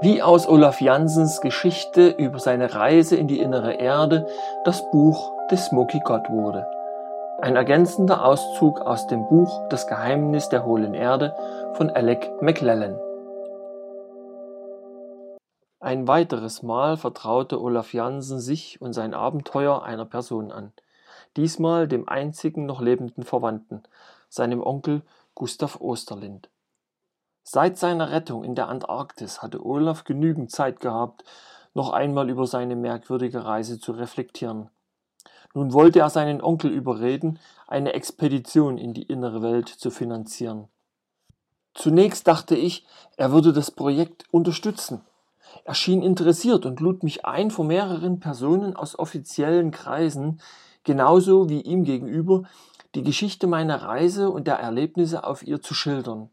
wie aus Olaf Jansens Geschichte über seine Reise in die innere Erde das Buch des Smoky God wurde. Ein ergänzender Auszug aus dem Buch Das Geheimnis der hohlen Erde von Alec McLellan. Ein weiteres Mal vertraute Olaf Jansen sich und sein Abenteuer einer Person an, diesmal dem einzigen noch lebenden Verwandten, seinem Onkel Gustav Osterlind. Seit seiner Rettung in der Antarktis hatte Olaf genügend Zeit gehabt, noch einmal über seine merkwürdige Reise zu reflektieren. Nun wollte er seinen Onkel überreden, eine Expedition in die innere Welt zu finanzieren. Zunächst dachte ich, er würde das Projekt unterstützen. Er schien interessiert und lud mich ein, vor mehreren Personen aus offiziellen Kreisen, genauso wie ihm gegenüber, die Geschichte meiner Reise und der Erlebnisse auf ihr zu schildern.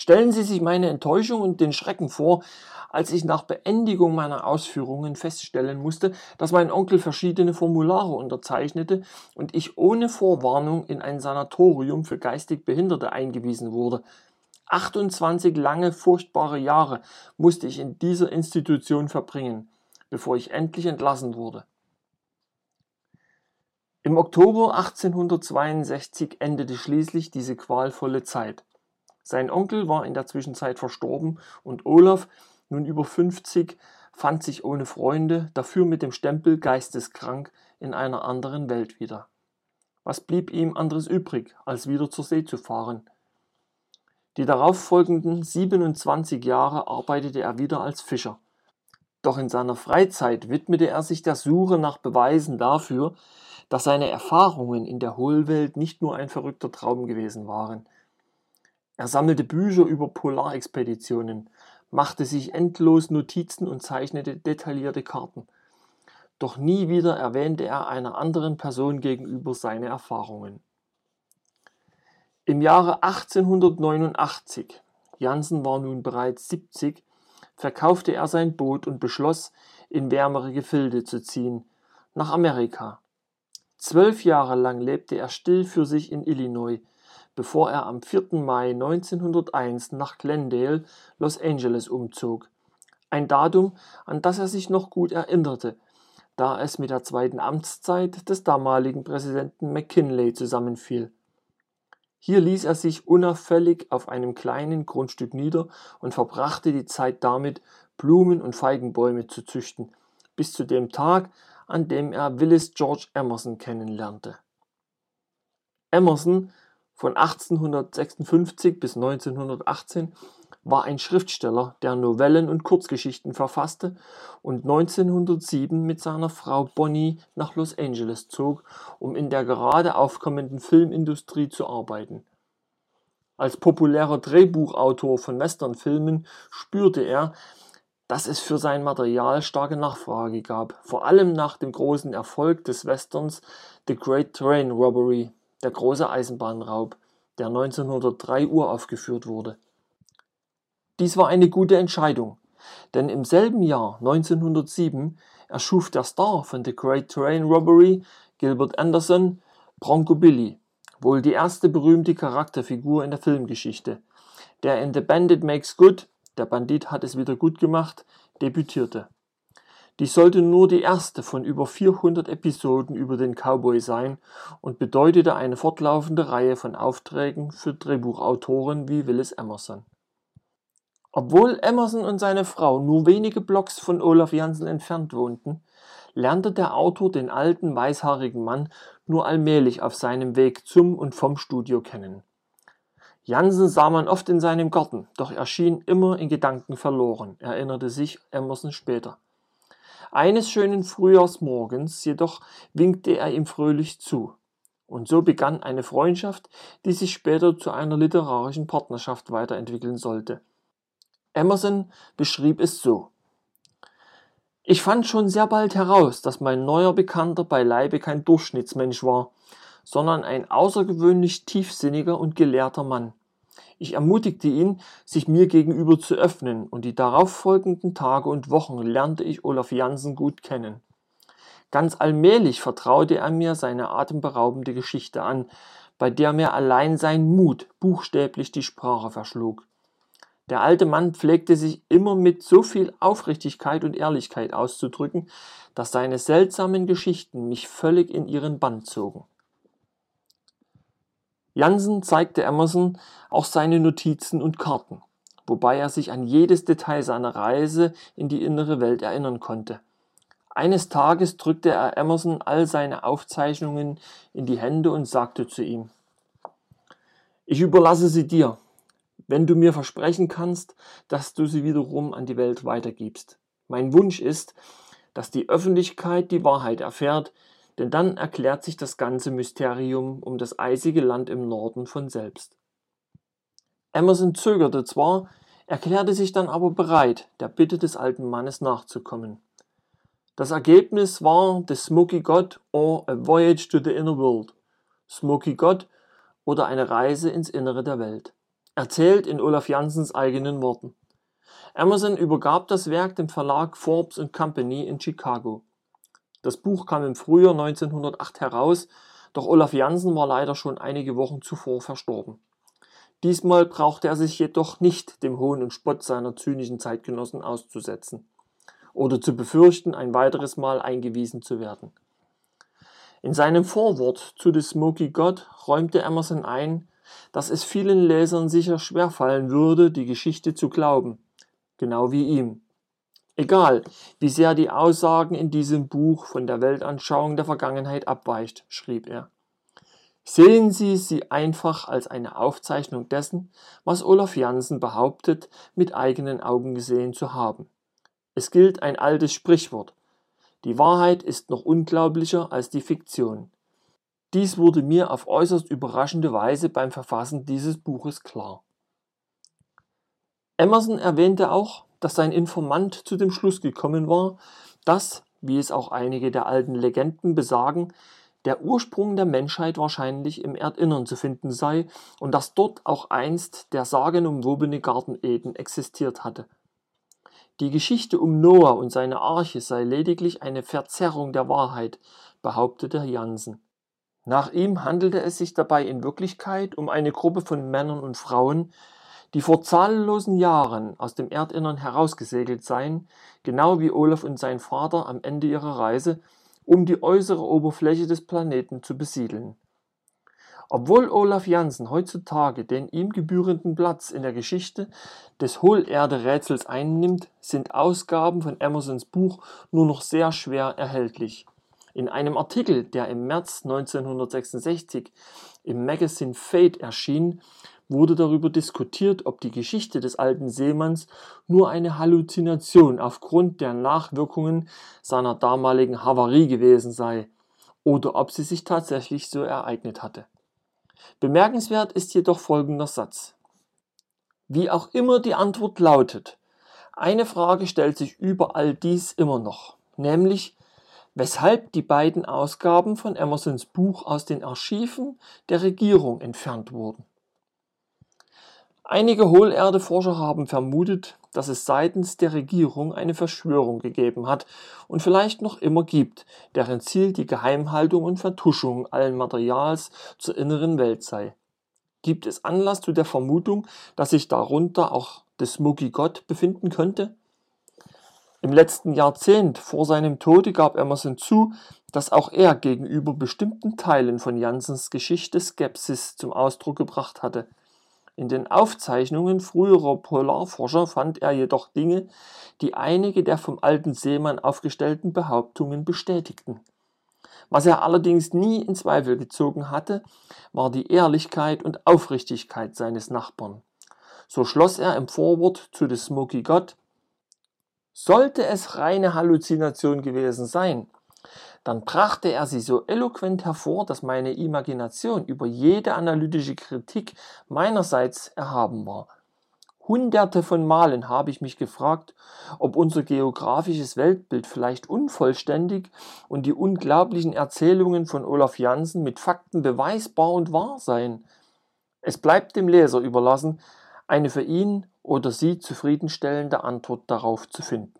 Stellen Sie sich meine Enttäuschung und den Schrecken vor, als ich nach Beendigung meiner Ausführungen feststellen musste, dass mein Onkel verschiedene Formulare unterzeichnete und ich ohne Vorwarnung in ein Sanatorium für geistig Behinderte eingewiesen wurde. 28 lange, furchtbare Jahre musste ich in dieser Institution verbringen, bevor ich endlich entlassen wurde. Im Oktober 1862 endete schließlich diese qualvolle Zeit. Sein Onkel war in der Zwischenzeit verstorben und Olaf, nun über 50, fand sich ohne Freunde, dafür mit dem Stempel geisteskrank in einer anderen Welt wieder. Was blieb ihm anderes übrig, als wieder zur See zu fahren? Die darauffolgenden 27 Jahre arbeitete er wieder als Fischer. Doch in seiner Freizeit widmete er sich der Suche nach Beweisen dafür, dass seine Erfahrungen in der Hohlwelt nicht nur ein verrückter Traum gewesen waren – er sammelte Bücher über Polarexpeditionen, machte sich endlos Notizen und zeichnete detaillierte Karten. Doch nie wieder erwähnte er einer anderen Person gegenüber seine Erfahrungen. Im Jahre 1889, Jansen war nun bereits 70, verkaufte er sein Boot und beschloss, in wärmere Gefilde zu ziehen, nach Amerika. Zwölf Jahre lang lebte er still für sich in Illinois, bevor er am 4. Mai 1901 nach Glendale, Los Angeles umzog. Ein Datum, an das er sich noch gut erinnerte, da es mit der zweiten Amtszeit des damaligen Präsidenten McKinley zusammenfiel. Hier ließ er sich unauffällig auf einem kleinen Grundstück nieder und verbrachte die Zeit damit, Blumen und Feigenbäume zu züchten, bis zu dem Tag, an dem er Willis George Emerson kennenlernte. Emerson von 1856 bis 1918 war ein Schriftsteller, der Novellen und Kurzgeschichten verfasste und 1907 mit seiner Frau Bonnie nach Los Angeles zog, um in der gerade aufkommenden Filmindustrie zu arbeiten. Als populärer Drehbuchautor von Westernfilmen spürte er, dass es für sein Material starke Nachfrage gab, vor allem nach dem großen Erfolg des Westerns The Great Train Robbery der große Eisenbahnraub, der 1903 uraufgeführt wurde. Dies war eine gute Entscheidung, denn im selben Jahr 1907 erschuf der Star von The Great Train Robbery, Gilbert Anderson, Bronco Billy, wohl die erste berühmte Charakterfigur in der Filmgeschichte, der in The Bandit Makes Good, der Bandit hat es wieder gut gemacht, debütierte. Dies sollte nur die erste von über 400 Episoden über den Cowboy sein und bedeutete eine fortlaufende Reihe von Aufträgen für Drehbuchautoren wie Willis Emerson. Obwohl Emerson und seine Frau nur wenige Blocks von Olaf Jansen entfernt wohnten, lernte der Autor den alten weißhaarigen Mann nur allmählich auf seinem Weg zum und vom Studio kennen. Jansen sah man oft in seinem Garten, doch er schien immer in Gedanken verloren, erinnerte sich Emerson später. Eines schönen Frühjahrsmorgens jedoch winkte er ihm fröhlich zu. Und so begann eine Freundschaft, die sich später zu einer literarischen Partnerschaft weiterentwickeln sollte. Emerson beschrieb es so. Ich fand schon sehr bald heraus, dass mein neuer Bekannter beileibe kein Durchschnittsmensch war, sondern ein außergewöhnlich tiefsinniger und gelehrter Mann. Ich ermutigte ihn, sich mir gegenüber zu öffnen, und die darauffolgenden Tage und Wochen lernte ich Olaf Jansen gut kennen. Ganz allmählich vertraute er mir seine atemberaubende Geschichte an, bei der mir allein sein Mut buchstäblich die Sprache verschlug. Der alte Mann pflegte sich immer mit so viel Aufrichtigkeit und Ehrlichkeit auszudrücken, dass seine seltsamen Geschichten mich völlig in ihren Bann zogen. Jansen zeigte Emerson auch seine Notizen und Karten, wobei er sich an jedes Detail seiner Reise in die innere Welt erinnern konnte. Eines Tages drückte er Emerson all seine Aufzeichnungen in die Hände und sagte zu ihm, ich überlasse sie dir, wenn du mir versprechen kannst, dass du sie wiederum an die Welt weitergibst. Mein Wunsch ist, dass die Öffentlichkeit die Wahrheit erfährt, denn dann erklärt sich das ganze Mysterium um das eisige Land im Norden von selbst. Emerson zögerte zwar, erklärte sich dann aber bereit, der Bitte des alten Mannes nachzukommen. Das Ergebnis war The Smoky God or A Voyage to the Inner World. Smoky God oder eine Reise ins Innere der Welt erzählt in Olaf Jansens eigenen Worten. Emerson übergab das Werk dem Verlag Forbes Company in Chicago. Das Buch kam im Frühjahr 1908 heraus, doch Olaf Jansen war leider schon einige Wochen zuvor verstorben. Diesmal brauchte er sich jedoch nicht dem Hohn und Spott seiner zynischen Zeitgenossen auszusetzen oder zu befürchten, ein weiteres Mal eingewiesen zu werden. In seinem Vorwort zu The Smoky God räumte Emerson ein, dass es vielen Lesern sicher schwerfallen würde, die Geschichte zu glauben, genau wie ihm. Egal, wie sehr die Aussagen in diesem Buch von der Weltanschauung der Vergangenheit abweicht, schrieb er. Sehen Sie sie einfach als eine Aufzeichnung dessen, was Olaf Jansen behauptet, mit eigenen Augen gesehen zu haben. Es gilt ein altes Sprichwort. Die Wahrheit ist noch unglaublicher als die Fiktion. Dies wurde mir auf äußerst überraschende Weise beim Verfassen dieses Buches klar. Emerson erwähnte auch, dass sein Informant zu dem Schluss gekommen war, dass, wie es auch einige der alten Legenden besagen, der Ursprung der Menschheit wahrscheinlich im Erdinnern zu finden sei und dass dort auch einst der sagenumwobene Garten Eden existiert hatte. Die Geschichte um Noah und seine Arche sei lediglich eine Verzerrung der Wahrheit, behauptete Jansen. Nach ihm handelte es sich dabei in Wirklichkeit um eine Gruppe von Männern und Frauen, die vor zahllosen Jahren aus dem Erdinnern herausgesegelt seien, genau wie Olaf und sein Vater am Ende ihrer Reise, um die äußere Oberfläche des Planeten zu besiedeln. Obwohl Olaf Jansen heutzutage den ihm gebührenden Platz in der Geschichte des Hohlerde-Rätsels einnimmt, sind Ausgaben von Emersons Buch nur noch sehr schwer erhältlich. In einem Artikel, der im März 1966 im Magazine Fate erschien, wurde darüber diskutiert, ob die Geschichte des alten Seemanns nur eine Halluzination aufgrund der Nachwirkungen seiner damaligen Havarie gewesen sei oder ob sie sich tatsächlich so ereignet hatte. Bemerkenswert ist jedoch folgender Satz. Wie auch immer die Antwort lautet, eine Frage stellt sich über all dies immer noch, nämlich weshalb die beiden Ausgaben von Emersons Buch aus den Archiven der Regierung entfernt wurden. Einige Hohlerdeforscher haben vermutet, dass es seitens der Regierung eine Verschwörung gegeben hat und vielleicht noch immer gibt, deren Ziel die Geheimhaltung und Vertuschung allen Materials zur inneren Welt sei. Gibt es Anlass zu der Vermutung, dass sich darunter auch der Smoky God befinden könnte? Im letzten Jahrzehnt vor seinem Tode gab Emerson zu, dass auch er gegenüber bestimmten Teilen von Jansens Geschichte Skepsis zum Ausdruck gebracht hatte. In den Aufzeichnungen früherer Polarforscher fand er jedoch Dinge, die einige der vom alten Seemann aufgestellten Behauptungen bestätigten. Was er allerdings nie in Zweifel gezogen hatte, war die Ehrlichkeit und Aufrichtigkeit seines Nachbarn. So schloss er im Vorwort zu The Smoky God, sollte es reine Halluzination gewesen sein, dann brachte er sie so eloquent hervor, dass meine Imagination über jede analytische Kritik meinerseits erhaben war. Hunderte von Malen habe ich mich gefragt, ob unser geografisches Weltbild vielleicht unvollständig und die unglaublichen Erzählungen von Olaf Jansen mit Fakten beweisbar und wahr seien. Es bleibt dem Leser überlassen, eine für ihn oder sie zufriedenstellende Antwort darauf zu finden.